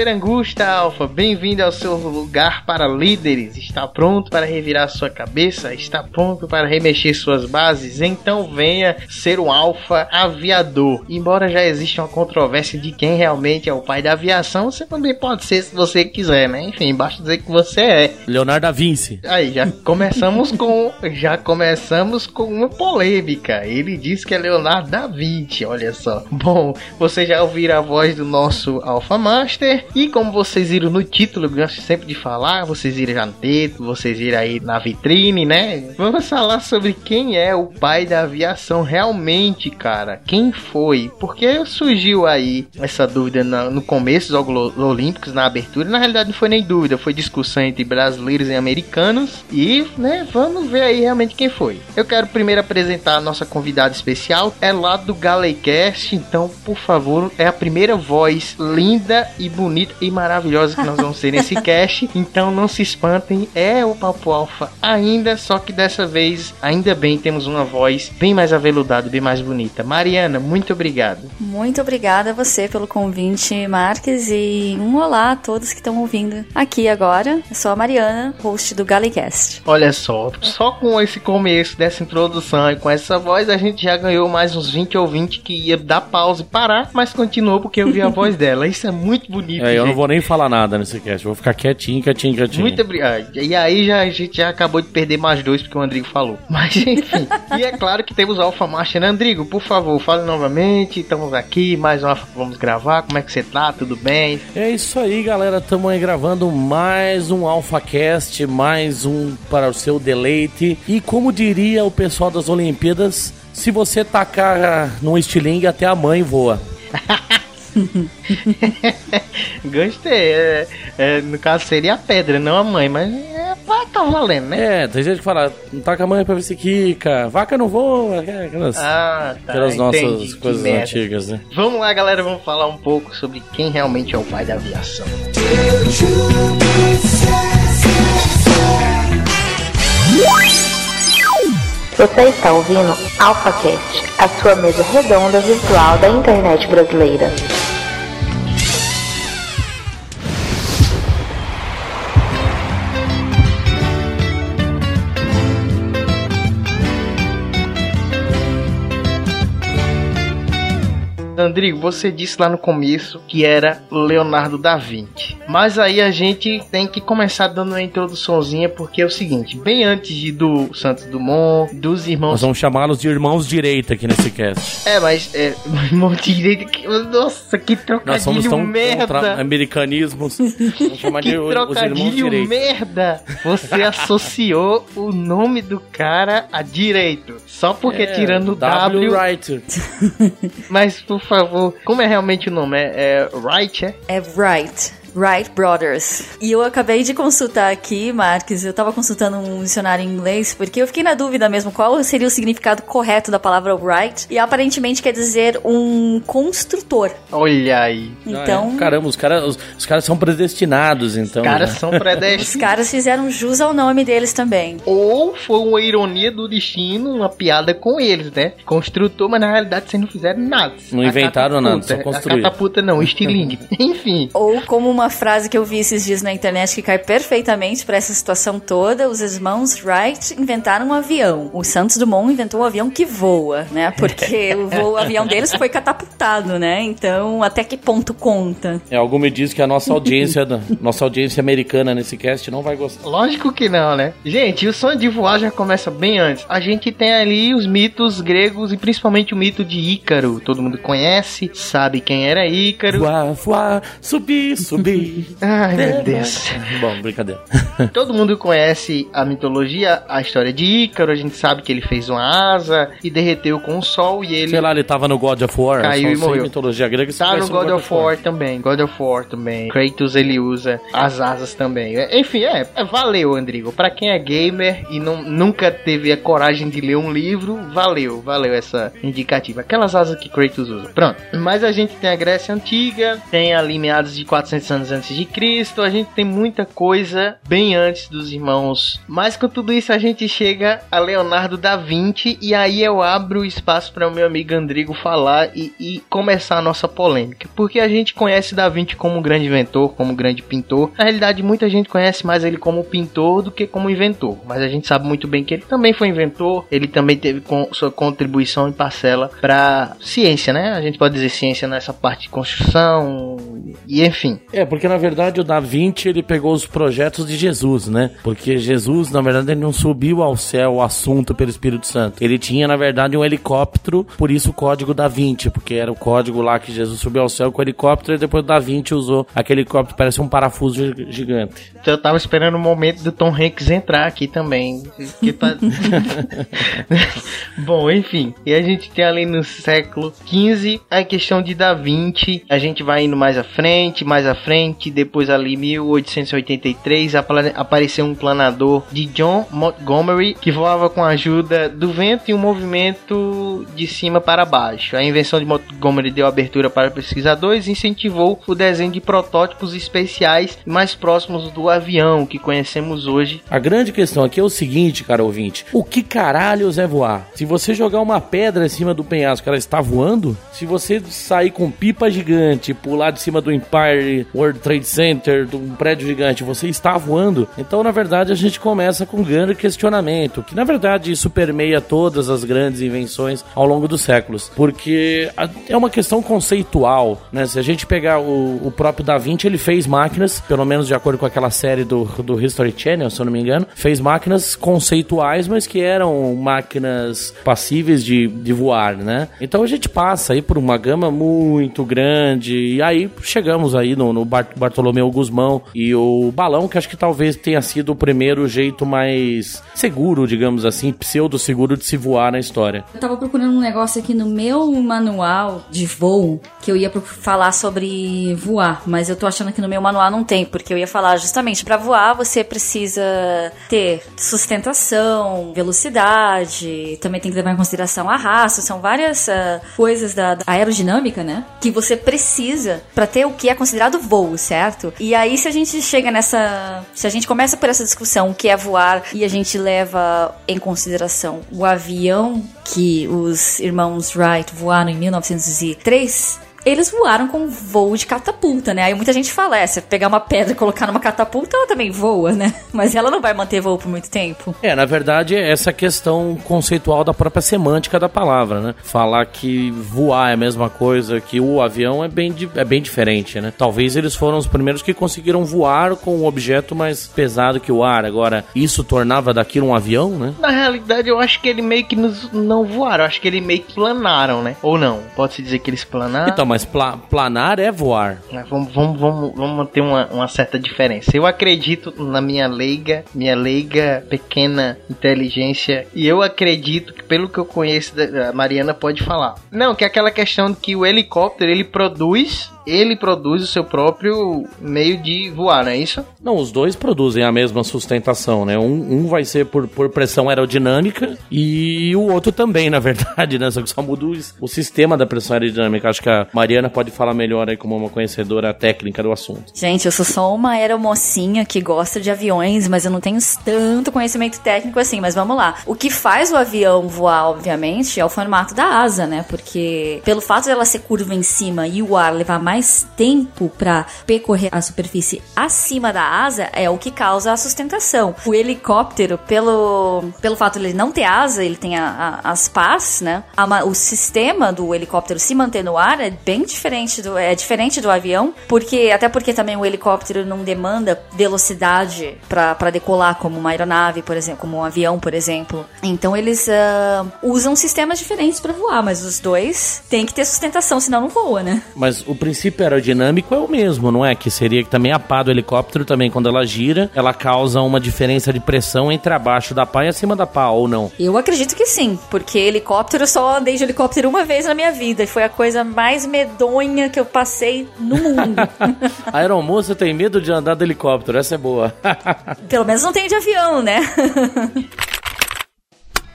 Perangusta Alfa, bem-vindo ao seu lugar para líderes. Está pronto para revirar sua cabeça? Está pronto para remexer suas bases? Então venha ser um alfa aviador. Embora já exista uma controvérsia de quem realmente é o pai da aviação, você também pode ser se você quiser, né? Enfim, basta dizer que você é. Leonardo da Vinci. Aí, já começamos com já começamos com uma polêmica. Ele diz que é Leonardo da Vinci, olha só. Bom, vocês já ouviram a voz do nosso Alpha Master e como vocês viram no título, eu gosto sempre de falar, vocês viram já no título, vocês viram aí na vitrine, né? Vamos falar sobre quem é o pai da aviação realmente, cara. Quem foi? Porque surgiu aí essa dúvida no começo dos Jogos Olímpicos, na abertura, na realidade não foi nem dúvida, foi discussão entre brasileiros e americanos. E, né, vamos ver aí realmente quem foi. Eu quero primeiro apresentar a nossa convidada especial, é lá do Galecast, então, por favor, é a primeira voz linda e bonita e maravilhosa que nós vamos ter nesse cast. Então não se espantem, é o Papo Alfa ainda, só que dessa vez, ainda bem, temos uma voz bem mais aveludada, bem mais bonita. Mariana, muito obrigado. Muito obrigada a você pelo convite, Marques, e um olá a todos que estão ouvindo aqui agora. Eu sou a Mariana, host do Galecast. Olha só, só com esse começo dessa introdução e com essa voz, a gente já ganhou mais uns 20 ou 20 que ia dar pausa e parar, mas continuou porque eu vi a voz dela. Isso é muito bonito. É, eu não vou nem falar nada nesse cast, vou ficar quietinho, quietinho, quietinho. Muito obrigado. E aí já, a gente já acabou de perder mais dois porque o Andrigo falou. Mas enfim. e é claro que temos o Alpha Master. Andrigo, por favor, fale novamente. Estamos aqui, mais uma vamos gravar. Como é que você tá? Tudo bem? É isso aí, galera. Estamos aí gravando mais um AlphaCast, mais um para o seu deleite. E como diria o pessoal das Olimpíadas, se você tacar num estilingue, até a mãe voa. Gostei. É, é, no caso seria a pedra, não a mãe, mas é, tá valendo, né? É, tem gente que fala, não taca a mãe pra ver se quica, vaca não voa, é, aquelas, Ah, tá. aquelas nossas entendi. Coisas merda. antigas, né? Vamos lá, galera, vamos falar um pouco sobre quem realmente é o pai da aviação. Você está ouvindo AlphaCast, a sua mesa redonda virtual da internet brasileira. Andrigo, você disse lá no começo que era Leonardo da Vinci. Mas aí a gente tem que começar dando uma introduçãozinha, porque é o seguinte: bem antes de do Santos Dumont, dos Nós irmãos. vamos chamá-los de irmãos direita aqui nesse cast. É, mas é. Irmão direito. que- Nossa, que Nós somos trocadilho tão merda! contra americanismos. Vamos chamar Que de trocadilho direita. merda! Você associou o nome do cara a direito. Só porque É, tirando o W. Wright. Mas, por favor, como é realmente o nome? É, é Wright, é? É Wright. Wright Brothers. E eu acabei de consultar aqui, Marques, eu tava consultando um dicionário em inglês, porque eu fiquei na dúvida mesmo qual seria o significado correto da palavra Wright, e aparentemente quer dizer um construtor. Olha aí. Então, Ah, é. Caramba, os caras os, os caras são predestinados, então. Os caras né? são os predestinados. caras fizeram jus ao nome deles também. Ou foi uma ironia do destino, uma piada com eles, né? Construtor, mas na realidade vocês não fizeram nada. Não A inventaram nada, só catapulta. construíram. A catapulta não, estilingue. Enfim. Ou como uma frase que eu vi esses dias na internet que cai perfeitamente pra essa situação toda, os irmãos Wright inventaram um avião. O Santos Dumont inventou um avião que voa, né? Porque o, voo, o avião deles foi catapultado, né? Então, até que ponto conta? É, algo me diz que a nossa audiência, da- nossa audiência americana nesse cast não vai gostar. Lógico que não, né? Gente, o sonho de voar já começa bem antes. A gente tem ali os mitos gregos e principalmente o mito de Ícaro. Todo mundo conhece, sabe quem era Ícaro. Voar, voar, subir, subir, believe. Ai, meu Deus. Bom, brincadeira. Todo mundo conhece a mitologia, a história de Ícaro. A gente sabe que ele fez uma asa e derreteu com o sol e ele Sei lá, ele tava no God of War. Caiu e morreu. mitologia grega. Tá no God of War também, God of War também. Kratos ele usa as asas também. É, Enfim, é, é, valeu, Andrigo. Pra quem é gamer e não, nunca teve a coragem de ler um livro, valeu, valeu essa indicativa. Aquelas asas que Kratos usa. Pronto. Mas a gente tem a Grécia Antiga, tem ali meados de 400 anos antes de Cristo, a gente tem muita coisa bem antes dos irmãos. Mas com tudo isso a gente chega a Leonardo da Vinci e aí eu abro o espaço para o meu amigo Andrigo falar e, e começar a nossa polêmica. Porque a gente conhece Da Vinci como um grande inventor, como um grande pintor. Na realidade, muita gente conhece mais ele como pintor do que como inventor. Mas a gente sabe muito bem que ele também foi inventor, ele também teve sua contribuição em parcela para ciência, né? A gente pode dizer ciência nessa parte de construção e enfim. É, porque na verdade o Da Vinci ele pegou os projetos de Jesus, né? Porque Jesus, na verdade, ele não subiu ao céu o assunto pelo Espírito Santo. Ele tinha, na verdade, um helicóptero, por isso o código Da Vinci, porque era o código lá que Jesus subiu ao céu com o helicóptero e depois o Da Vinci usou aquele helicóptero, parece um parafuso gi- gigante. Então eu tava esperando o momento do Tom Hanks entrar aqui também. Que tá- Bom, enfim. E a gente tem ali no século XV a questão de Da Vinci. A gente vai indo mais à frente, mais à frente. Depois ali 1883 apla- apareceu um planador de John Montgomery que voava com a ajuda do vento e um movimento de cima para baixo. A invenção de Montgomery deu abertura para pesquisadores e incentivou o desenho de protótipos especiais mais próximos do avião que conhecemos hoje. A grande questão aqui é o seguinte, cara ouvinte: o que caralhos é voar? Se você jogar uma pedra em cima do penhasco, ela está voando? Se você sair com pipa gigante, pular de cima do Empire World Trade Center, de um prédio gigante, você está voando? Então, na verdade, a gente começa com um grande questionamento, que na verdade isso permeia todas as grandes invenções ao longo dos séculos, porque é uma questão conceitual, né? Se a gente pegar o, o próprio Da Vinci, ele fez máquinas, pelo menos de acordo com aquela série do, do History Channel, se eu não me engano, fez máquinas conceituais, mas que eram máquinas passíveis de, de voar, né? Então a gente passa aí por uma gama muito grande, e aí chegamos aí no, no Bartolomeu Guzmão e o balão, que acho que talvez tenha sido o primeiro jeito mais seguro, digamos assim, pseudo-seguro de se voar na história. Eu tava procurando um negócio aqui no meu manual de voo que eu ia falar sobre voar, mas eu tô achando que no meu manual não tem, porque eu ia falar justamente pra voar você precisa ter sustentação, velocidade, também tem que levar em consideração arrasto, são várias ah, coisas da, da aerodinâmica, né? Que você precisa pra ter o que é considerado voo, certo? E aí se a gente chega nessa, se a gente começa por essa discussão o que é voar e a gente leva em consideração o avião que os irmãos Wright voaram em 1903, eles voaram com voo de catapulta, né? Aí muita gente fala, é, se pegar uma pedra e colocar numa catapulta, ela também voa, né? Mas ela não vai manter voo por muito tempo. É, na verdade, é essa questão conceitual da própria semântica da palavra, né? Falar que voar é a mesma coisa que o avião é bem, é bem diferente, né? Talvez eles foram os primeiros que conseguiram voar com um objeto mais pesado que o ar. Agora, isso tornava daquilo um avião, né? Na realidade, eu acho que ele meio que nos, não voaram, eu acho que ele meio que planaram, né? Ou não? Pode-se dizer que eles planaram? Então, mas pla- planar é voar. Mas Vamos, vamos, vamos, vamos ter uma, uma certa diferença. Eu acredito na minha leiga, minha leiga pequena inteligência, e eu acredito que, pelo que eu conheço, a Mariana pode falar. Não, que é aquela questão de que o helicóptero ele produz, ele produz o seu próprio meio de voar, não é isso? Não, os dois produzem a mesma sustentação, né? Um, um vai ser por, por pressão aerodinâmica e o outro também, na verdade, né? Só que só muda o, o sistema da pressão aerodinâmica. Acho que a Mariana pode falar melhor aí como uma conhecedora técnica do assunto. Gente, eu sou só uma aeromocinha que gosta de aviões, mas eu não tenho tanto conhecimento técnico assim. Mas vamos lá. O que faz o avião voar, obviamente, é o formato da asa, né? Porque pelo fato dela ser curva em cima e o ar levar mais tempo pra percorrer a superfície acima da asa, é o que causa a sustentação. O helicóptero, pelo, pelo fato de ele não ter asa, ele tem a- a- as pás, né? A o sistema do helicóptero se manter no ar é bem diferente do, é diferente do avião, porque até porque também o helicóptero não demanda velocidade pra decolar como uma aeronave, por exemplo, como um avião, por exemplo. Então eles ah, usam sistemas diferentes pra voar, mas os dois têm que ter sustentação, senão não voa, né? Mas o princípio princípio aerodinâmico é o mesmo, não é? Que seria que também a pá do helicóptero também, quando ela gira, ela causa uma diferença de pressão entre abaixo da pá e acima da pá, ou não? Eu acredito que sim, porque helicóptero eu só andei de helicóptero uma vez na minha vida e foi a coisa mais medonha que eu passei no mundo. a aeromoça tem medo de andar de helicóptero, essa é boa. Pelo menos não tem de avião, né?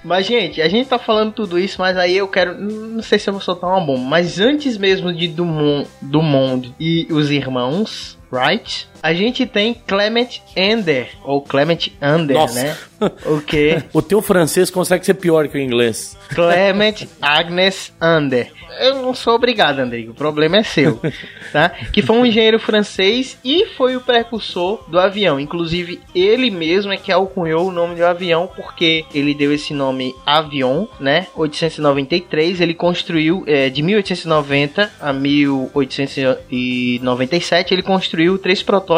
Mas, gente, a gente tá falando tudo isso, mas aí eu quero. Não sei se eu vou soltar uma bomba, mas antes mesmo de Dumont, Dumont e os irmãos Wright, a gente tem Clement Ender, ou Clement Ander, Nossa. né? O que? o teu francês consegue ser pior que o inglês. Clement Agnes Ander. Eu não sou obrigado, Andrigo, o problema é seu, tá? Que foi um engenheiro francês e foi o precursor do avião. Inclusive, ele mesmo é que alcunhou o nome do avião, porque ele deu esse nome Avion, né? 893, ele construiu é, de 1890 a 1897, ele construiu três protótipos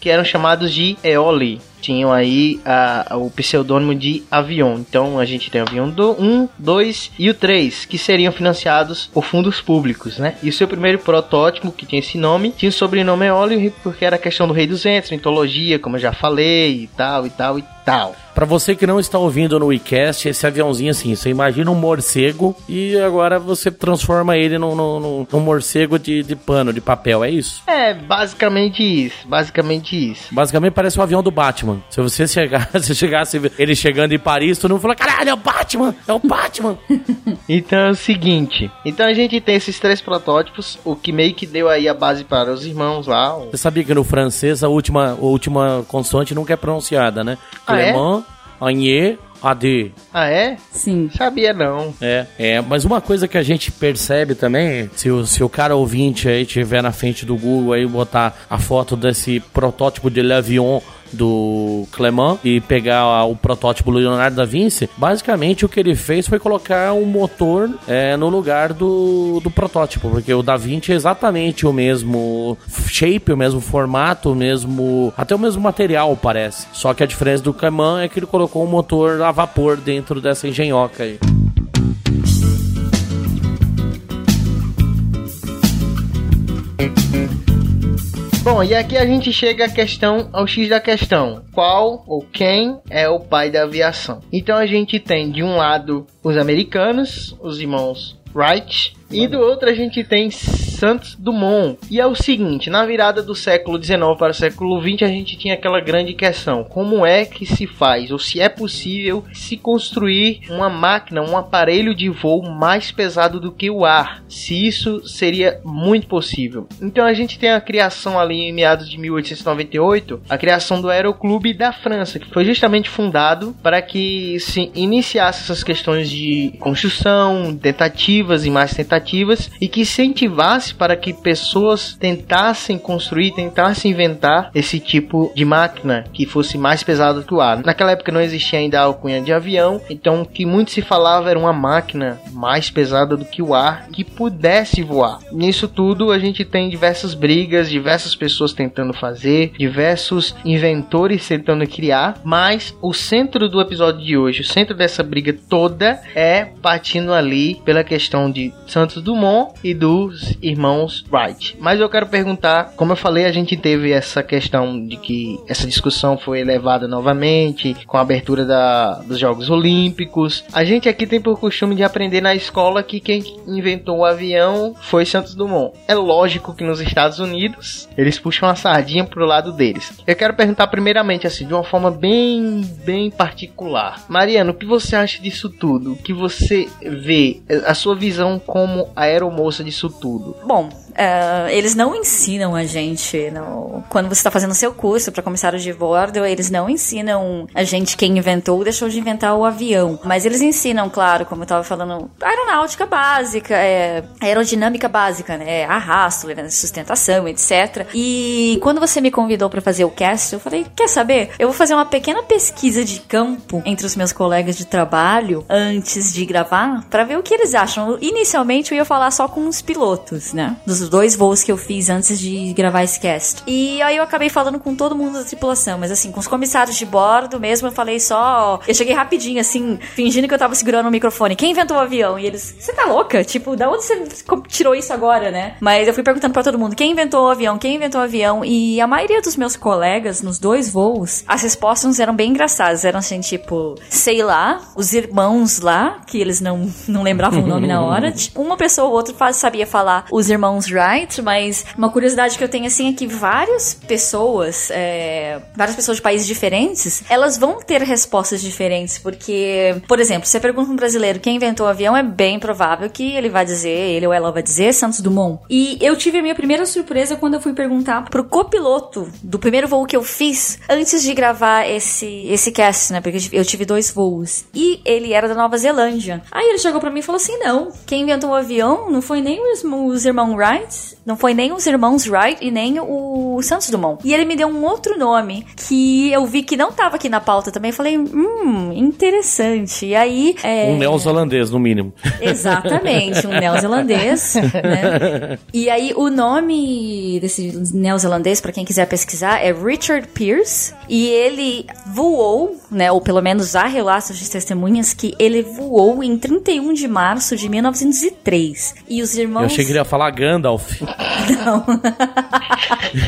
que eram chamados de Eoli tinham aí a, o pseudônimo de Avion. Então a gente tem o Avion do 1, 2 e o 3, que seriam financiados por fundos públicos, né? E o seu primeiro protótipo, que tinha esse nome, tinha o sobrenome Eólio, porque era a questão do Rei dos Ventos, mitologia, como eu já falei, e tal, e tal, e tal. Para você que não está ouvindo no WeCast, esse aviãozinho assim, você imagina um morcego e agora você transforma ele num, num, num morcego de, de pano, de papel, é isso? É, basicamente isso, basicamente isso. Basicamente parece um avião do Batman. Se você chegar, se chegasse ele chegando em Paris, tu não fala, caralho, é o Batman, é o Batman. então é o seguinte, então a gente tem esses três protótipos, o que meio que deu aí a base para os irmãos lá. Você sabia que no francês a última, a última consoante nunca é pronunciada, né? Ah, Clément, é? Anhê, AD. Ah, é? Sim. Sabia não. É, é, mas uma coisa que a gente percebe também, se o, se o cara ouvinte aí tiver na frente do Google aí botar a foto desse protótipo de L'Avion do Clement e pegar o protótipo do Leonardo da Vinci, basicamente o que ele fez foi colocar um motor é, no lugar do, do protótipo, porque o da Vinci é exatamente o mesmo shape, o mesmo formato, o mesmo até o mesmo material parece. Só que a diferença do Clement é que ele colocou um motor a vapor dentro dessa engenhoca aí. Bom, e aqui a gente chega à questão, ao X da questão. Qual ou quem é o pai da aviação? Então a gente tem de um lado os americanos, os irmãos Wright, e do outro a gente tem Santos Dumont. E é o seguinte, na virada do século XIX para o século XX a gente tinha aquela grande questão: como é que se faz ou se é possível se construir uma máquina, um aparelho de voo mais pesado do que o ar? Se isso seria muito possível. Então a gente tem a criação ali em meados de 1898, a criação do Aeroclube da França, que foi justamente fundado para que se iniciasse essas questões de construção, tentativas e mais tentativas e que incentivasse para que pessoas tentassem construir, tentassem inventar esse tipo de máquina que fosse mais pesado que o ar. Naquela época não existia ainda a alcunha de avião, então o que muito se falava era uma máquina mais pesada do que o ar que pudesse voar. Nisso tudo a gente tem diversas brigas, diversas pessoas tentando fazer, diversos inventores tentando criar, mas o centro do episódio de hoje, o centro dessa briga toda é partindo ali pela questão de Santos Dumont e dos irmãos Wright. Mas eu quero perguntar, como eu falei, a gente teve essa questão de que essa discussão foi elevada novamente com a abertura da, dos Jogos Olímpicos. A gente aqui tem por costume de aprender na escola que quem inventou o avião foi Santos Dumont. É lógico que nos Estados Unidos eles puxam a sardinha pro lado deles. Eu quero perguntar primeiramente assim, de uma forma bem, bem particular. Mariano, o que você acha disso tudo? O que você vê, a sua visão como aeromoça disso tudo? Bom, Uh, eles não ensinam a gente, no, quando você está fazendo seu curso para comissário de bordo, eles não ensinam a gente quem inventou ou deixou de inventar o avião. Mas eles ensinam, claro, como eu estava falando, aeronáutica básica, é, aerodinâmica básica, né? Arrasto, sustentação, etc. E quando você me convidou para fazer o cast, eu falei: quer saber? Eu vou fazer uma pequena pesquisa de campo entre os meus colegas de trabalho antes de gravar para ver o que eles acham. Inicialmente eu ia falar só com os pilotos, né? Dos dos dois voos que eu fiz antes de gravar esse cast. E aí eu acabei falando com todo mundo da tripulação, mas assim, com os comissários de bordo mesmo, eu falei só. Eu cheguei rapidinho, assim, fingindo que eu tava segurando o microfone. Quem inventou o avião? E eles, você tá louca? Tipo, da onde você tirou isso agora, né? Mas eu fui perguntando pra todo mundo: quem inventou o avião? Quem inventou o avião? E a maioria dos meus colegas, nos dois voos, as respostas eram bem engraçadas. Eram assim, tipo, sei lá, os irmãos lá, que eles não, não lembravam o nome na hora. Uma pessoa ou outra sabia falar os irmãos Wright, mas uma curiosidade que eu tenho assim é que várias pessoas, é, várias pessoas de países diferentes, elas vão ter respostas diferentes, porque, por exemplo, se você pergunta um brasileiro quem inventou o avião, é bem provável que ele vai dizer, ele ou ela vai dizer Santos Dumont. E eu tive a minha primeira surpresa quando eu fui perguntar pro copiloto do primeiro voo que eu fiz antes de gravar esse, esse cast, né? Porque eu tive dois voos. E ele era da Nova Zelândia. Aí ele chegou para mim e falou assim: não, quem inventou o avião não foi nem os, os irmãos Wright, não foi nem os irmãos Wright e nem o Santos Dumont. E ele me deu um outro nome que eu vi que não tava aqui na pauta também. Falei, hum, interessante. E aí. É... Um neozelandês, no mínimo. Exatamente, um neozelandês. né? E aí o nome desse neozelandês, para quem quiser pesquisar, é Richard Pierce. E ele voou, né? Ou pelo menos há relatos de testemunhas que ele voou em 31 de março de 1903. E os irmãos. Eu achei que ele ia falar Gandalf. Não.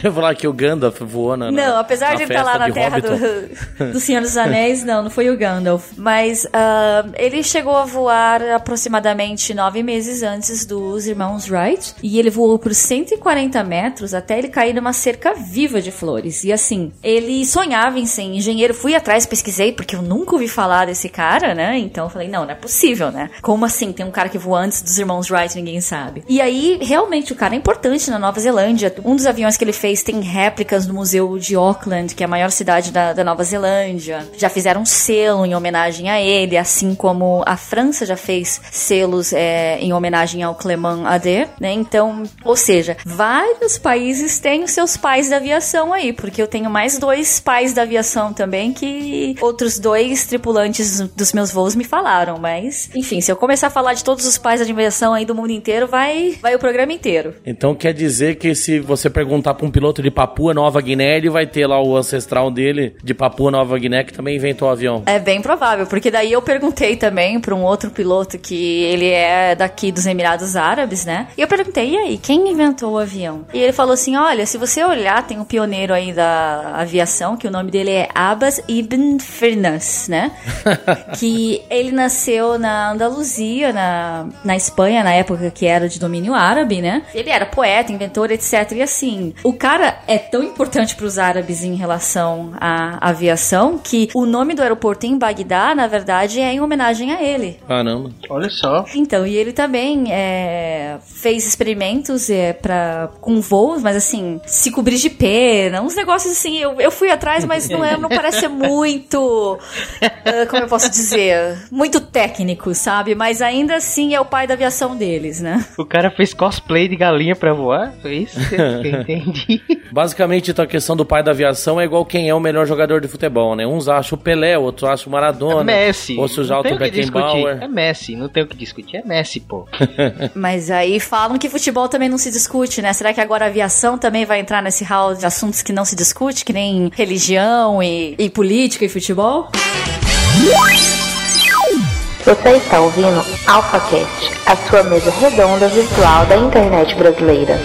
eu ia falar que o Gandalf voou na. Não, apesar na de ele estar tá lá na terra do, do Senhor dos Anéis, não, não foi o Gandalf. Mas uh, ele chegou a voar aproximadamente nove meses antes dos irmãos Wright. E ele voou por 140 metros até ele cair numa cerca viva de flores. E assim, ele sonhava em ser engenheiro. Fui atrás, pesquisei, porque eu nunca ouvi falar desse cara, né? Então eu falei, não, não é possível, né? Como assim? Tem um cara que voa antes dos irmãos Wright, ninguém sabe. E aí, realmente, o cara é importante na Nova Zelândia. Um dos aviões que ele fez tem réplicas no Museu de Auckland, que é a maior cidade da, da Nova Zelândia. Já fizeram um selo em homenagem a ele, assim como a França já fez selos é, em homenagem ao Clément Ader, né? Então, ou seja, vários países têm os seus pais da aviação aí, porque eu tenho mais dois pais da aviação também que outros dois tripulantes dos meus voos me falaram, mas enfim, se eu começar a falar de todos os pais da aviação aí do mundo inteiro, vai vai o programa inteiro. Então quer dizer que se você perguntar para um piloto de Papua Nova Guiné, ele vai ter lá o ancestral dele de Papua Nova Guiné que também inventou o avião. É bem provável, porque daí eu perguntei também para um outro piloto que ele é daqui dos Emirados Árabes, né? E eu perguntei, e aí, quem inventou o avião? E ele falou assim: olha, se você olhar, tem um pioneiro aí da aviação, que o nome dele é Abbas Ibn Firnas, né? que ele nasceu na Andaluzia, na, na Espanha, na época que era de domínio árabe, né? Ele era poeta, inventor, etc. E assim, o cara é tão importante para os árabes em relação à aviação que o nome do aeroporto em Bagdá, na verdade, é em homenagem a ele. Caramba. Olha só. Então, e ele também é, fez experimentos é, pra, com voos, mas assim, se cobrir de pena, uns negócios assim. Eu, eu fui atrás, mas não, é, não parece ser muito. Uh, como eu posso dizer? Muito técnico, sabe? Mas ainda assim é o pai da aviação deles, né? O cara fez cosplay de galinha pra voar? Foi isso que eu entendi. Basicamente, então, a questão do pai da aviação é igual quem é o melhor jogador de futebol, né? Uns acham o Pelé, outros acham o Maradona. É Messi. Outros já o Beckenbauer. É Messi, não tem o que discutir. É Messi, pô. Mas aí falam que futebol também não se discute, né? Será que agora a aviação também vai entrar nesse hall de assuntos que não se discute, que nem religião e, e política e futebol? Você está ouvindo AlphaCast, a sua mesa redonda virtual da internet brasileira.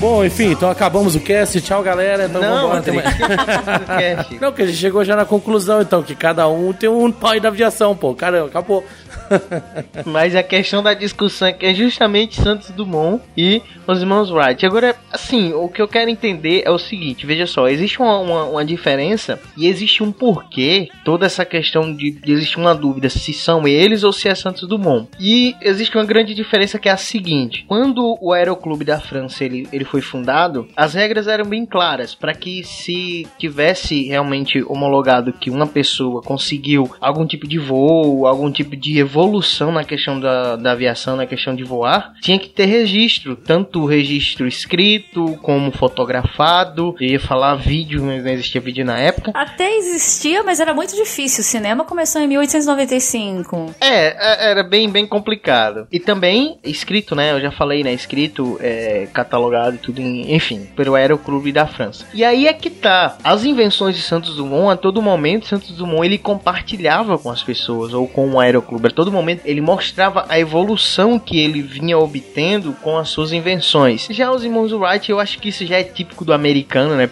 Bom, enfim, então acabamos o cast. Tchau, galera. Então, não, vambora, tem tem... não, porque a gente chegou já na conclusão, então, que cada um tem um pai da aviação, pô. Caramba, acabou. Mas a questão da discussão é é justamente Santos Dumont e os irmãos Wright. Agora, assim, o que eu quero entender é o seguinte: veja só, existe uma, uma, uma diferença e existe um porquê toda essa questão de, de existe uma dúvida se são eles ou se é Santos Dumont. E existe uma grande diferença que é a seguinte: quando o Aeroclube da França ele, ele foi fundado, as regras eram bem claras para que se tivesse realmente homologado que uma pessoa conseguiu algum tipo de voo, algum tipo de evolução evolução na questão da, da aviação, na questão de voar, tinha que ter registro, tanto registro escrito como fotografado. Eu ia falar vídeo, mas não existia vídeo na época. Até existia, mas era muito difícil. O cinema começou em 1895. É, é, era bem, bem complicado. E também escrito, né? Eu já falei, né? Escrito, é, catalogado e tudo, em, enfim, pelo Aeroclube da França. E aí é que tá. As invenções de Santos Dumont, a todo momento, Santos Dumont ele compartilhava com as pessoas, ou com o Aeroclube. A todo momento ele mostrava a evolução que ele vinha obtendo com as suas invenções. Já os irmãos Wright, eu acho que isso já é típico do americano, né?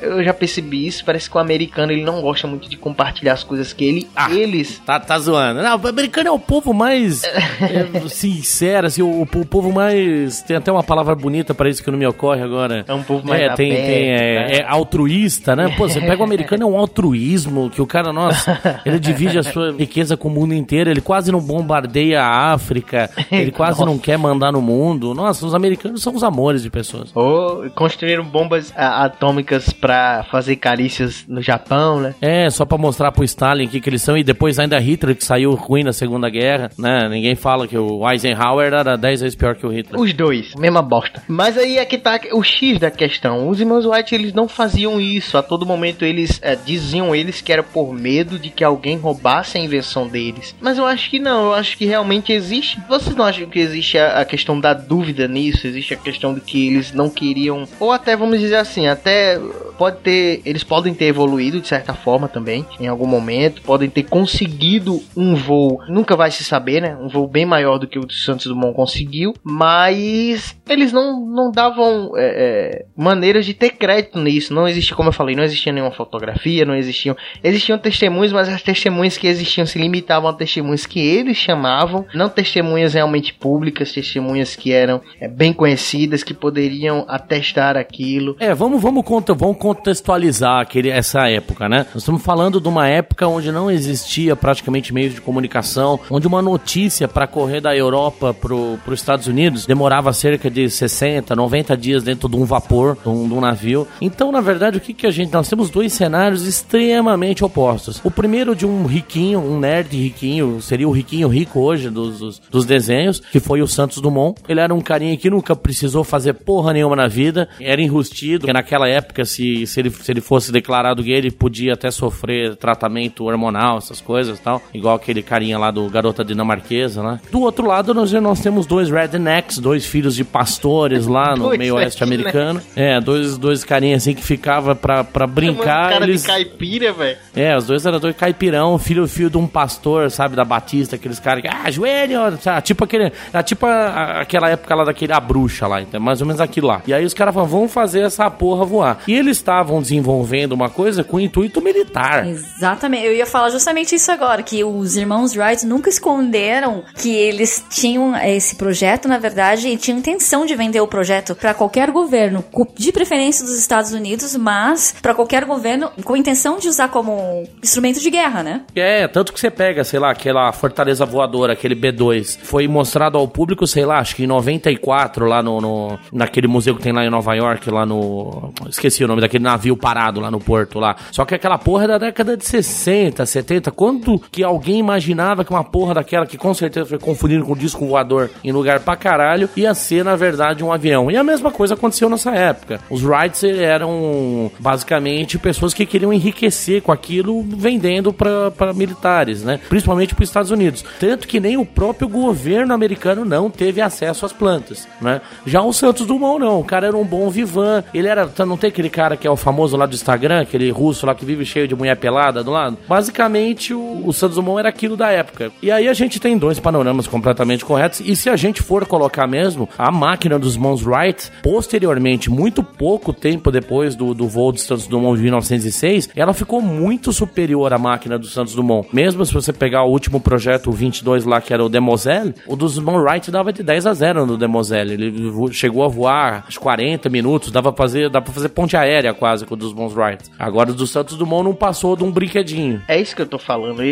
Eu já percebi isso. Parece que o americano ele não gosta muito de compartilhar as coisas que ele, ah, eles. Tá, tá zoando. Não, o americano é o povo mais é, sincero, assim, o, o, povo mais. Tem até uma palavra bonita para isso que não me ocorre agora. É um povo mais. É, tem, tem é, né? é, altruísta, né? Pô, você pega o americano, é um altruísmo, que o cara, nossa, ele divide a sua riqueza com o mundo inteiro, ele quase não bombardeia a África, ele quase não quer mandar no mundo. Nossa, os americanos são os amores de pessoas. Ou construíram bombas atômicas para fazer carícias no Japão, né? É, só para mostrar pro Stalin o que, que eles são, e depois ainda Hitler, que saiu ruim na Segunda Guerra, né? Ninguém fala que o Eisenhower era 10 vezes pior que o Hitler. Os dois, mesma bosta. Mas aí é que tá o X da questão. Os irmãos White, eles não faziam isso. A todo momento eles é, diziam eles que era por medo de que alguém roubasse a invenção deles. Mas eu acho que não, eu acho que realmente existe. Vocês não acham que existe a, a questão da dúvida nisso? Existe a questão de que eles não queriam, ou até vamos dizer assim, até pode ter, eles podem ter evoluído de certa forma também, em algum momento, podem ter conseguido um voo, nunca vai se saber, né? Um voo bem maior do que o do Santos Dumont conseguiu, mas eles não, não davam é, é, maneiras de ter crédito nisso. Não existia, como eu falei, não existia nenhuma fotografia, não existiam. Existiam testemunhas, mas as testemunhas que existiam se limitavam a testemunhas que eles chamavam, não testemunhas realmente públicas, testemunhas que eram é, bem conhecidas, que poderiam atestar aquilo. É, vamos, vamos, conta, vamos contextualizar aquele, essa época, né? Nós estamos falando de uma época onde não existia praticamente meios de comunicação, onde uma notícia para correr da Europa para os Estados Unidos demorava cerca de 60, 90 dias dentro de um vapor, de um, de um navio. Então, na verdade, o que, que a gente. Nós temos dois cenários extremamente opostos. O primeiro de um riquinho, um nerd riquinho, seria o riquinho rico hoje dos, dos, dos desenhos, que foi o Santos Dumont. Ele era um carinha que nunca precisou fazer porra nenhuma na vida, era enrustido, porque naquela época, se, se, ele, se ele fosse declarado gay, ele podia até sofrer tratamento hormonal, essas coisas e tal, igual aquele carinha lá do Garota Dinamarquesa, né? Do outro lado, nós, nós temos dois rednecks, dois filhos de pastores lá no meio oeste americano. É, dois, dois carinhas assim que ficava pra, pra brincar. cara eles... de caipira, velho. É, os dois eram dois caipirão, filho filho de um pastor, sabe, da Batista, aqueles caras que, ah, joelho, tipo aquele, ah, tipo a, a, aquela época lá daquele, a bruxa lá, então, mais ou menos aquilo lá. E aí os caras falaram, vamos fazer essa porra voar. E eles estavam desenvolvendo uma coisa com intuito militar. Exatamente, eu ia falar justamente isso agora, que os irmãos Wright nunca esconderam que eles tinham esse projeto, na verdade, e tinham intenção de vender o projeto para qualquer governo, de preferência dos Estados Unidos, mas para qualquer governo com a intenção de usar como instrumento de guerra, né? É, tanto que você pega, sei lá, aquela fortaleza voadora, aquele B2, foi mostrado ao público, sei lá, acho que em 94, lá no, no naquele museu que tem lá em Nova York, lá no. Esqueci o nome daquele navio parado lá no porto lá. Só que aquela porra é da década de 60, 70. Quando que alguém imaginava que uma porra daquela, que com certeza foi confundido com disco voador em lugar pra caralho, ia ser, na verdade, um avião. E a mesma coisa aconteceu nessa época. Os Wrights eram basicamente pessoas que queriam enriquecer com aquilo, vendendo para militares, né? Principalmente para os Estados Unidos. Tanto que nem o próprio governo americano não teve acesso às plantas, né? Já o Santos Dumont não. O cara era um bom vivan. Ele era. Não tem aquele cara que é o famoso lá do Instagram, aquele russo lá que vive cheio de mulher pelada do lado? Basicamente, o, o Santos Dumont era aquilo da época. E aí a gente tem dois panoramas completamente corretos. E se a gente for colocar mesmo, a máquina dos Mons Wright, posteriormente, muito pouco tempo depois do, do voo do Santos Dumont de 1906, ela ficou muito superior à máquina do Santos Dumont. Mesmo se você pegar o último projeto, o 22 lá, que era o Demoselle, o dos Mons Wright dava de 10 a 0 no Demoselle. Ele chegou a voar uns 40 minutos, dava pra fazer, dava pra fazer ponte aérea quase com o dos Mons Wright. Agora o do Santos Dumont não passou de um brinquedinho. É isso que eu tô falando.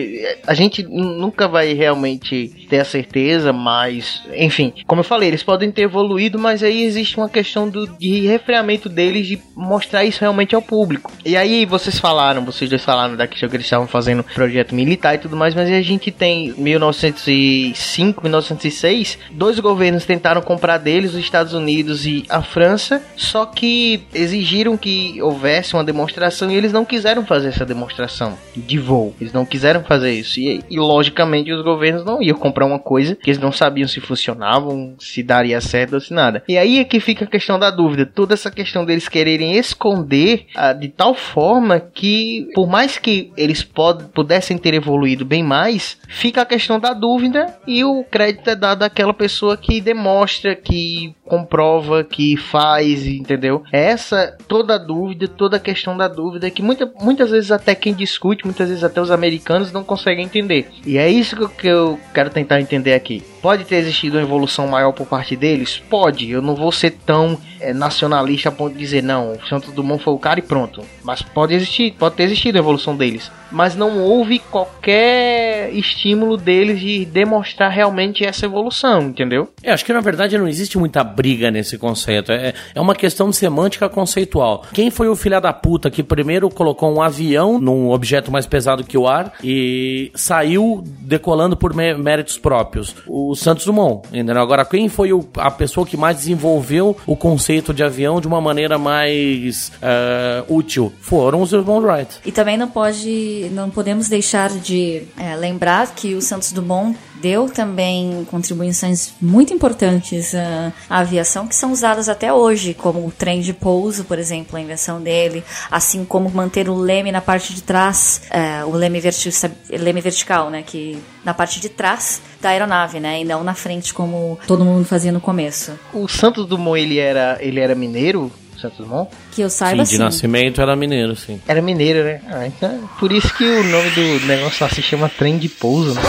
A gente nunca vai realmente ter a certeza, mas, enfim, como eu falei, eles podem ter evoluído, mas aí existe uma questão do, de refreamento deles de mostrar isso realmente ao público. E aí vocês falaram, vocês dois falaram da questão que eles estavam fazendo projeto militar e tudo mais, mas a gente tem 1905, 1906, dois governos tentaram comprar deles, os Estados Unidos e a França, só que exigiram que houvesse uma demonstração e eles não quiseram fazer essa demonstração de voo. Eles não quiseram fazer isso. E, e logicamente os governos não iam comprar uma coisa que eles não sabiam se funcionavam, se daria certo ou se nada. E aí é que fica a questão da dúvida. Toda essa questão deles quererem esconder ah, de tal forma que, por mais que eles pudessem ter evoluído bem mais, fica questão da dúvida e o crédito é dado àquela pessoa que demonstra, que comprova, que faz, entendeu? Essa toda dúvida, toda questão da dúvida que muita, muitas vezes até quem discute, muitas vezes até os americanos não conseguem entender. E é isso que eu quero tentar entender aqui. Pode ter existido uma evolução maior por parte deles? Pode. Eu não vou ser tão é, nacionalista a ponto de dizer não, o Santos Dumont foi o cara e pronto. Mas pode existir, pode ter existido a evolução deles. Mas não houve qualquer estímulo deles de demonstrar realmente essa evolução, entendeu? Eu acho que na verdade não existe muita briga nesse conceito. É, é uma questão semântica conceitual. Quem foi o filho da puta que primeiro colocou um avião num objeto mais pesado que o ar e saiu decolando por méritos próprios? O Santos Dumont, entendeu? Agora, quem foi o, a pessoa que mais desenvolveu o conceito de avião de uma maneira mais uh, útil? Foram os irmãos Wright. E também não pode, não podemos deixar de é, lembrar que o Santos Dumont deu também contribuições muito importantes à, à, aviação que são usadas até hoje, como o trem de pouso, por exemplo, a invenção dele, assim como manter o leme na parte de trás, é, o leme, verti leme vertical, né, que na parte de trás da aeronave, né, e não na frente como todo mundo fazia no começo. O Santos Dumont ele era ele era mineiro? Santos Dumont? Que eu saiba, sim. de sim. nascimento era mineiro, sim. Era mineiro, né? Ah, então, por isso que o nome do negócio lá se chama trem de pouso, né?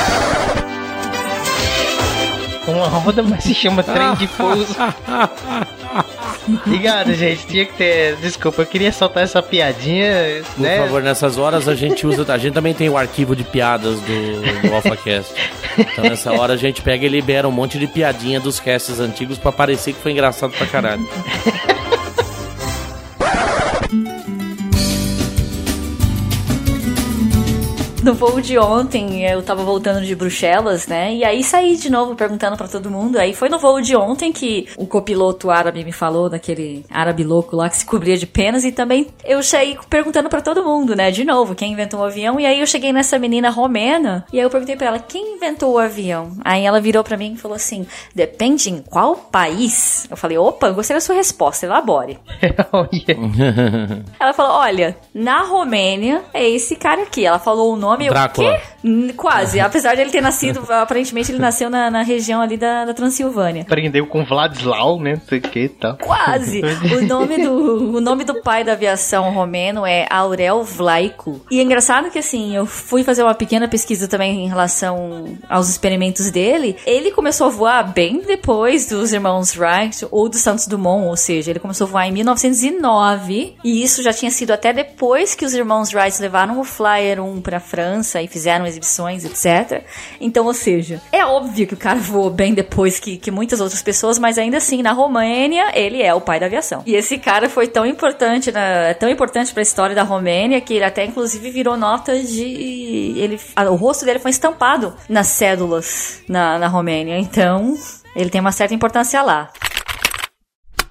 Uma roda, mas se chama trem de pouso. Obrigado, gente. Tinha que ter. Desculpa, eu queria soltar essa piadinha. Por né? favor, nessas horas a gente usa. A gente também tem o arquivo de piadas do, do AlphaCast. Então nessa hora a gente pega e libera um monte de piadinha dos casts antigos pra parecer que foi engraçado pra caralho. No voo de ontem, eu tava voltando de Bruxelas, né? E aí saí de novo perguntando para todo mundo. Aí foi no voo de ontem que o copiloto árabe me falou, daquele árabe louco lá que se cobria de penas. E também eu saí perguntando para todo mundo, né? De novo, quem inventou o avião. E aí eu cheguei nessa menina romena. E aí eu perguntei para ela, quem inventou o avião? Aí ela virou para mim e falou assim: depende em qual país. Eu falei, opa, gostei da sua resposta, elabore. ela falou: olha, na Romênia é esse cara aqui. Ela falou o nome nome. Drácula. O quê? Quase. Apesar de ele ter nascido, aparentemente ele nasceu na, na região ali da, da Transilvânia. Aprendeu com Vladislau, né? Não sei o que tal. Quase. O nome, do, o nome do pai da aviação romeno é Aurel Vlaico. E é engraçado que assim, eu fui fazer uma pequena pesquisa também em relação aos experimentos dele. Ele começou a voar bem depois dos irmãos Wright ou do Santos Dumont, ou seja, ele começou a voar em 1909 e isso já tinha sido até depois que os irmãos Wright levaram o Flyer 1 para França E fizeram exibições, etc. Então, ou seja, é óbvio que o cara voou bem depois que, que muitas outras pessoas, mas ainda assim, na Romênia, ele é o pai da aviação. E esse cara foi tão importante, na, tão importante para a história da Romênia que ele até inclusive virou nota de. Ele, o rosto dele foi estampado nas cédulas na, na Romênia. Então, ele tem uma certa importância lá.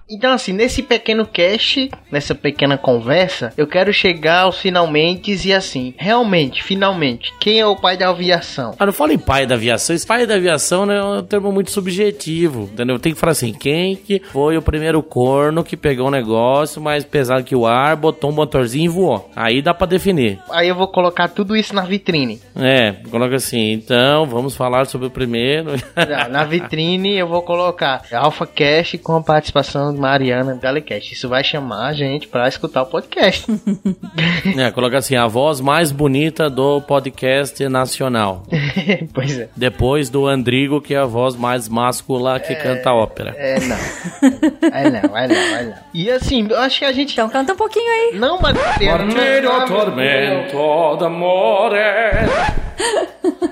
Então, assim, nesse pequeno cast, nessa pequena conversa, eu quero chegar aos finalmente e assim, realmente, finalmente, quem é o pai da aviação? Ah, não fala em pai da aviação, esse pai da aviação né, é um termo muito subjetivo, entendeu? Tem que falar assim, quem que foi o primeiro corno que pegou um negócio mais pesado que o ar, botou um motorzinho e voou? Aí dá para definir. Aí eu vou colocar tudo isso na vitrine. É, coloca assim, então, vamos falar sobre o primeiro. na vitrine eu vou colocar Alpha Cash com a participação Mariana Galecast. Isso vai chamar a gente pra escutar o podcast. é, coloca assim, a voz mais bonita do podcast nacional. pois é. Depois do Andrigo, que é a voz mais máscula que é, canta ópera. É, não. é não, é não, é não. E assim, eu acho que a gente... Então canta um pouquinho aí. Não, mas... Tormento d'amore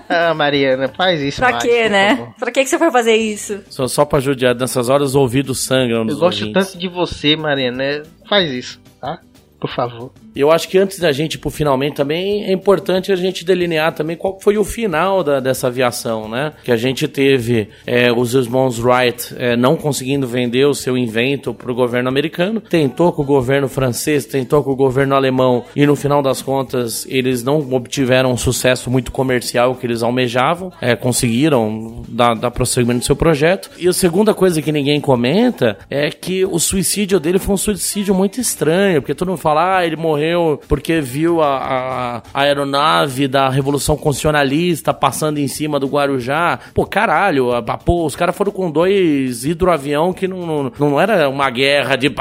ah, Mariana, faz isso. Pra mais, quê, né? Favor. Pra que, você foi fazer isso? Só, só pra judiar nessas horas, os ouvidos sangram. Eu gosto ouvintes. tanto de você, Mariana. Faz isso, tá? Por favor. Eu acho que antes da gente ir pro finalmente também é importante a gente delinear também qual foi o final da, dessa aviação, né? Que a gente teve é, os irmãos Wright é, não conseguindo vender o seu invento pro governo americano, tentou com o governo francês, tentou com o governo alemão e no final das contas eles não obtiveram um sucesso muito comercial que eles almejavam, é, conseguiram dar, dar prosseguimento no seu projeto. E a segunda coisa que ninguém comenta é que o suicídio dele foi um suicídio muito estranho, porque todo mundo fala, ah, ele morreu porque viu a, a, a aeronave da Revolução Constitucionalista passando em cima do Guarujá. Pô, caralho, a, pô, os caras foram com dois hidroavião que não, não, não era uma guerra de...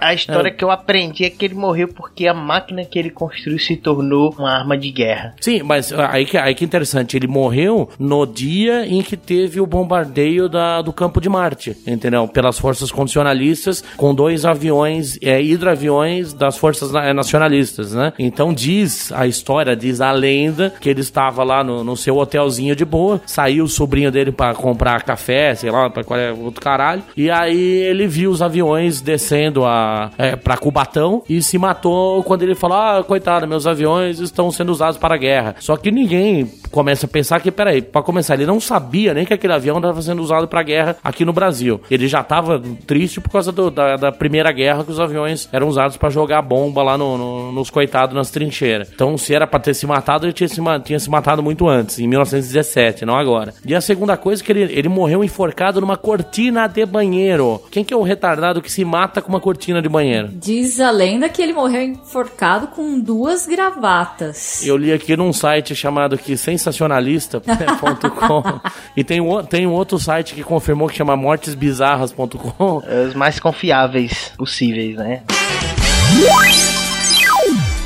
A história é. que eu aprendi é que ele morreu porque a máquina que ele construiu se tornou uma arma de guerra. Sim, mas aí que, aí que é interessante, ele morreu no dia em que teve o bombardeio da, do campo de Marte, entendeu? Pelas forças constitucionalistas, com dois aviões, é, hidroaviões das forças nacionalistas, né? Então diz a história, diz a lenda, que ele estava lá no, no seu hotelzinho de boa, saiu o sobrinho dele para comprar café, sei lá, pra qual é outro caralho, e aí ele viu os aviões descendo a, é, pra Cubatão e se matou quando ele falou: Ah, coitado, meus aviões estão sendo usados para a guerra. Só que ninguém começa a pensar que, peraí, para começar, ele não sabia nem que aquele avião estava sendo usado para guerra aqui no Brasil. Ele já estava triste por causa do, da, da, primeira guerra que os aviões eram usados para jogar bomba lá no, no, nos coitados nas trincheiras. Então, se era para ter se matado, ele tinha se, tinha se matado muito antes, em 1917, não agora. E a segunda coisa é que ele, ele morreu enforcado numa cortina de banheiro. Quem que é o retardado que se mata com uma cortina de banheiro? Diz a lenda que ele morreu enforcado com duas gravatas. Eu li aqui num site chamado que sensacionalista.com e tem um, tem um outro site que confirmou que chama mortesbizarras.com. É os mais confiáveis possíveis, né?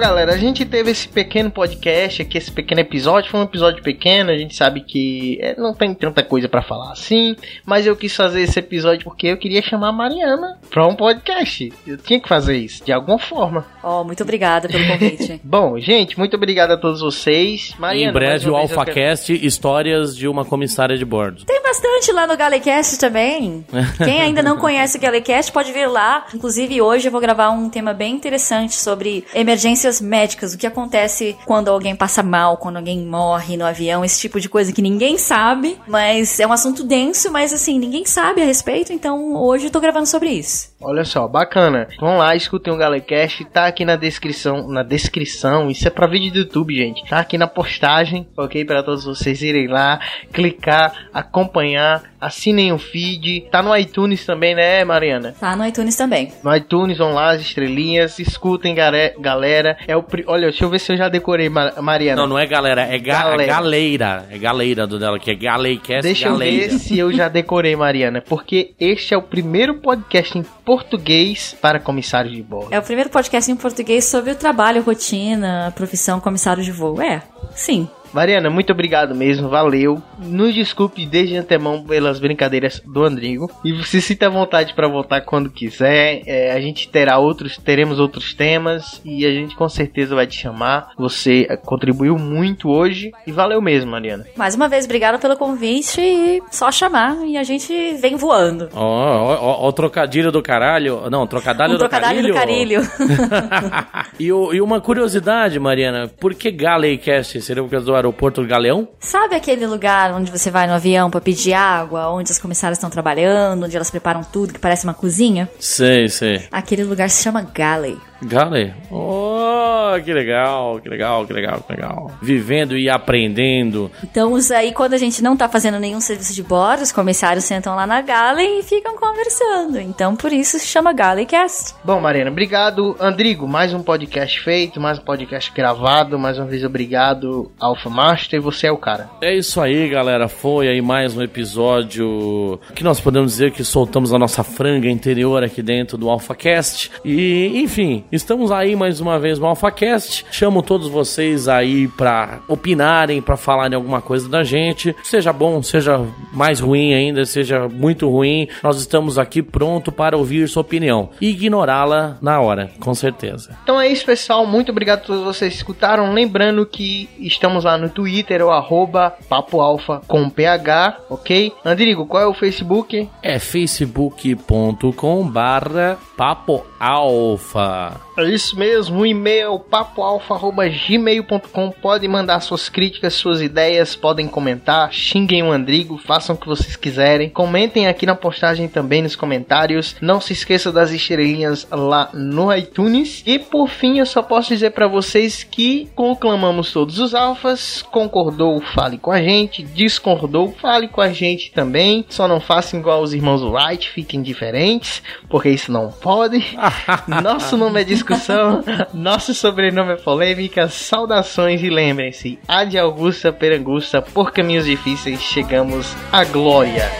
Galera, a gente teve esse pequeno podcast aqui, esse pequeno episódio. Foi um episódio pequeno, a gente sabe que é, não tem tanta coisa para falar assim. Mas eu quis fazer esse episódio porque eu queria chamar a Mariana pra um podcast. Eu tinha que fazer isso, de alguma forma. Oh, muito obrigada pelo convite. Bom, gente, muito obrigado a todos vocês. Mariana, em breve o AlphaCast, quero... histórias de uma comissária de bordo. Tem bastante lá no Galecast também. Quem ainda não conhece o Galecast pode vir lá. Inclusive, hoje eu vou gravar um tema bem interessante sobre emergências médicas, o que acontece quando alguém passa mal, quando alguém morre no avião, esse tipo de coisa que ninguém sabe, mas é um assunto denso, mas assim, ninguém sabe a respeito, então hoje eu tô gravando sobre isso. Olha só, bacana. Vão lá, escutem o Galecast, tá aqui na descrição, na descrição, isso é pra vídeo do YouTube, gente. Tá aqui na postagem, ok? Para todos vocês irem lá, clicar, acompanhar, assinem o feed. Tá no iTunes também, né, Mariana? Tá no iTunes também. No iTunes, vão lá, as estrelinhas, escutem, galera. É o, olha, deixa eu ver se eu já decorei, Mariana. Não, não é galera, é, ga galera. é galeira. É galeira do dela, que é Galeicast Deixa galeira. eu ver se eu já decorei, Mariana, porque este é o primeiro podcast em português para comissário de bordo. É o primeiro podcast em português sobre o trabalho, rotina, profissão comissário de voo. É, sim. Mariana, muito obrigado mesmo, valeu. Nos desculpe desde antemão pelas brincadeiras do Andrigo. E você sinta vontade para voltar quando quiser. É, a gente terá outros, teremos outros temas e a gente com certeza vai te chamar. Você contribuiu muito hoje e valeu mesmo, Mariana. Mais uma vez, obrigada pelo convite e só chamar e a gente vem voando. Ó, ó, ó, o trocadilho do caralho. Não, trocadilho um do trocadilho carilho. do carilho. e, e uma curiosidade, Mariana, por que Galecast? Seria por causa do aeroporto Galeão? Sabe aquele lugar onde você vai no avião para pedir água, onde as comissárias estão trabalhando, onde elas preparam tudo, que parece uma cozinha? Sei, sei. Aquele lugar se chama Galley. Gale. Oh, que legal, que legal, que legal, que legal. Vivendo e aprendendo. Então, aí quando a gente não tá fazendo nenhum serviço de bordo, os comissários sentam lá na Gale e ficam conversando. Então, por isso se chama Galecast. Bom, Mariana, obrigado. Andrigo, mais um podcast feito, mais um podcast gravado. Mais uma vez, obrigado, Alpha Master. Você é o cara. É isso aí, galera. Foi aí mais um episódio que nós podemos dizer que soltamos a nossa franga interior aqui dentro do AlphaCast. E, enfim, Estamos aí mais uma vez no AlphaCast. Chamo todos vocês aí para opinarem, para falarem alguma coisa da gente. Seja bom, seja mais ruim ainda, seja muito ruim. Nós estamos aqui pronto para ouvir sua opinião e ignorá-la na hora, com certeza. Então é isso, pessoal. Muito obrigado a todos vocês que escutaram. Lembrando que estamos lá no Twitter, o arroba Papo Alfa com PH, ok? Andrigo, qual é o Facebook? É facebook.com barra Papo Alfa. É isso mesmo, o e-mail papoalfa.gmail.com. Pode mandar suas críticas, suas ideias, podem comentar, xinguem o Andrigo, façam o que vocês quiserem. Comentem aqui na postagem também nos comentários. Não se esqueça das estrelinhas lá no iTunes. E por fim, eu só posso dizer para vocês que conclamamos todos os alfas. Concordou, fale com a gente. Discordou, fale com a gente também. Só não façam igual os irmãos Wright, fiquem diferentes, porque isso não pode pode. Nosso nome é discussão. Nosso sobrenome é polêmica. Saudações e lembrem-se: a de Augusta Perangusta, por caminhos difíceis, chegamos à glória.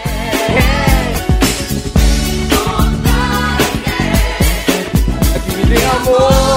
Aqui me tem amor.